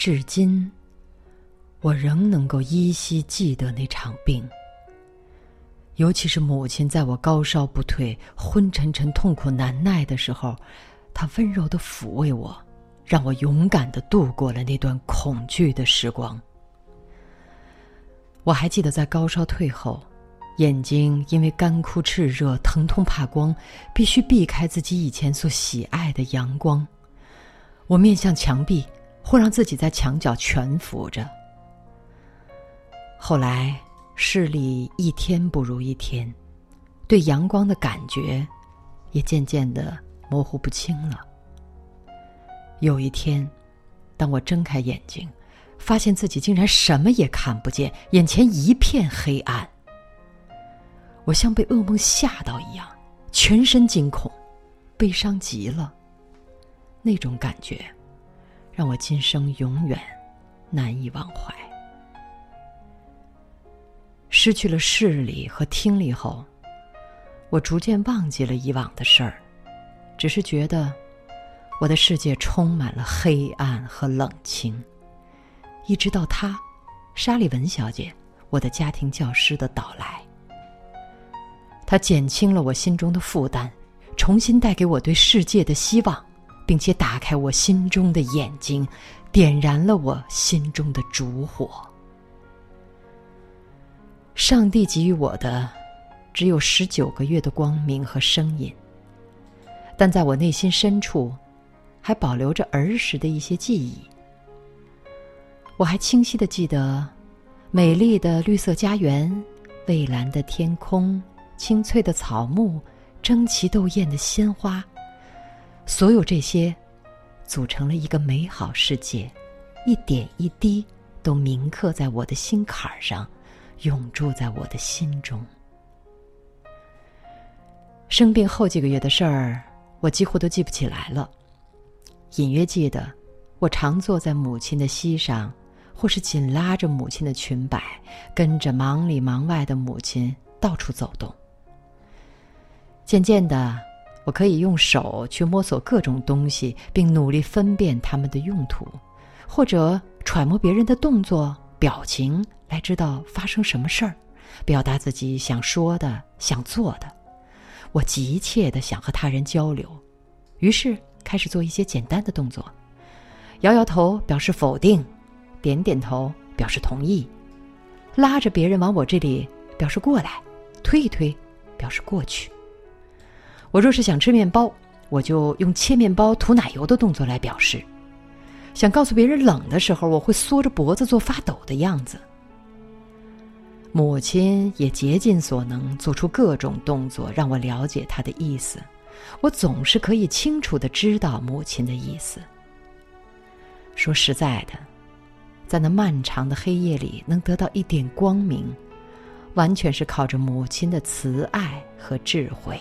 至今，我仍能够依稀记得那场病。尤其是母亲在我高烧不退、昏沉沉、痛苦难耐的时候，她温柔的抚慰我，让我勇敢的度过了那段恐惧的时光。我还记得在高烧退后，眼睛因为干枯炽热、疼痛怕光，必须避开自己以前所喜爱的阳光。我面向墙壁，或让自己在墙角蜷伏着。后来。视力一天不如一天，对阳光的感觉也渐渐的模糊不清了。有一天，当我睁开眼睛，发现自己竟然什么也看不见，眼前一片黑暗。我像被噩梦吓到一样，全身惊恐，悲伤极了。那种感觉，让我今生永远难以忘怀。失去了视力和听力后，我逐渐忘记了以往的事儿，只是觉得我的世界充满了黑暗和冷清。一直到他，沙利文小姐，我的家庭教师的到来，他减轻了我心中的负担，重新带给我对世界的希望，并且打开我心中的眼睛，点燃了我心中的烛火。上帝给予我的，只有十九个月的光明和声音，但在我内心深处，还保留着儿时的一些记忆。我还清晰的记得，美丽的绿色家园、蔚蓝的天空、青翠的草木、争奇斗艳的鲜花，所有这些，组成了一个美好世界，一点一滴都铭刻在我的心坎上。永驻在我的心中。生病后几个月的事儿，我几乎都记不起来了。隐约记得，我常坐在母亲的膝上，或是紧拉着母亲的裙摆，跟着忙里忙外的母亲到处走动。渐渐的，我可以用手去摸索各种东西，并努力分辨它们的用途，或者揣摩别人的动作、表情。来知道发生什么事儿，表达自己想说的、想做的。我急切的想和他人交流，于是开始做一些简单的动作：摇摇头表示否定，点点头表示同意，拉着别人往我这里表示过来，推一推表示过去。我若是想吃面包，我就用切面包、涂奶油的动作来表示；想告诉别人冷的时候，我会缩着脖子做发抖的样子。母亲也竭尽所能做出各种动作，让我了解她的意思。我总是可以清楚的知道母亲的意思。说实在的，在那漫长的黑夜里能得到一点光明，完全是靠着母亲的慈爱和智慧。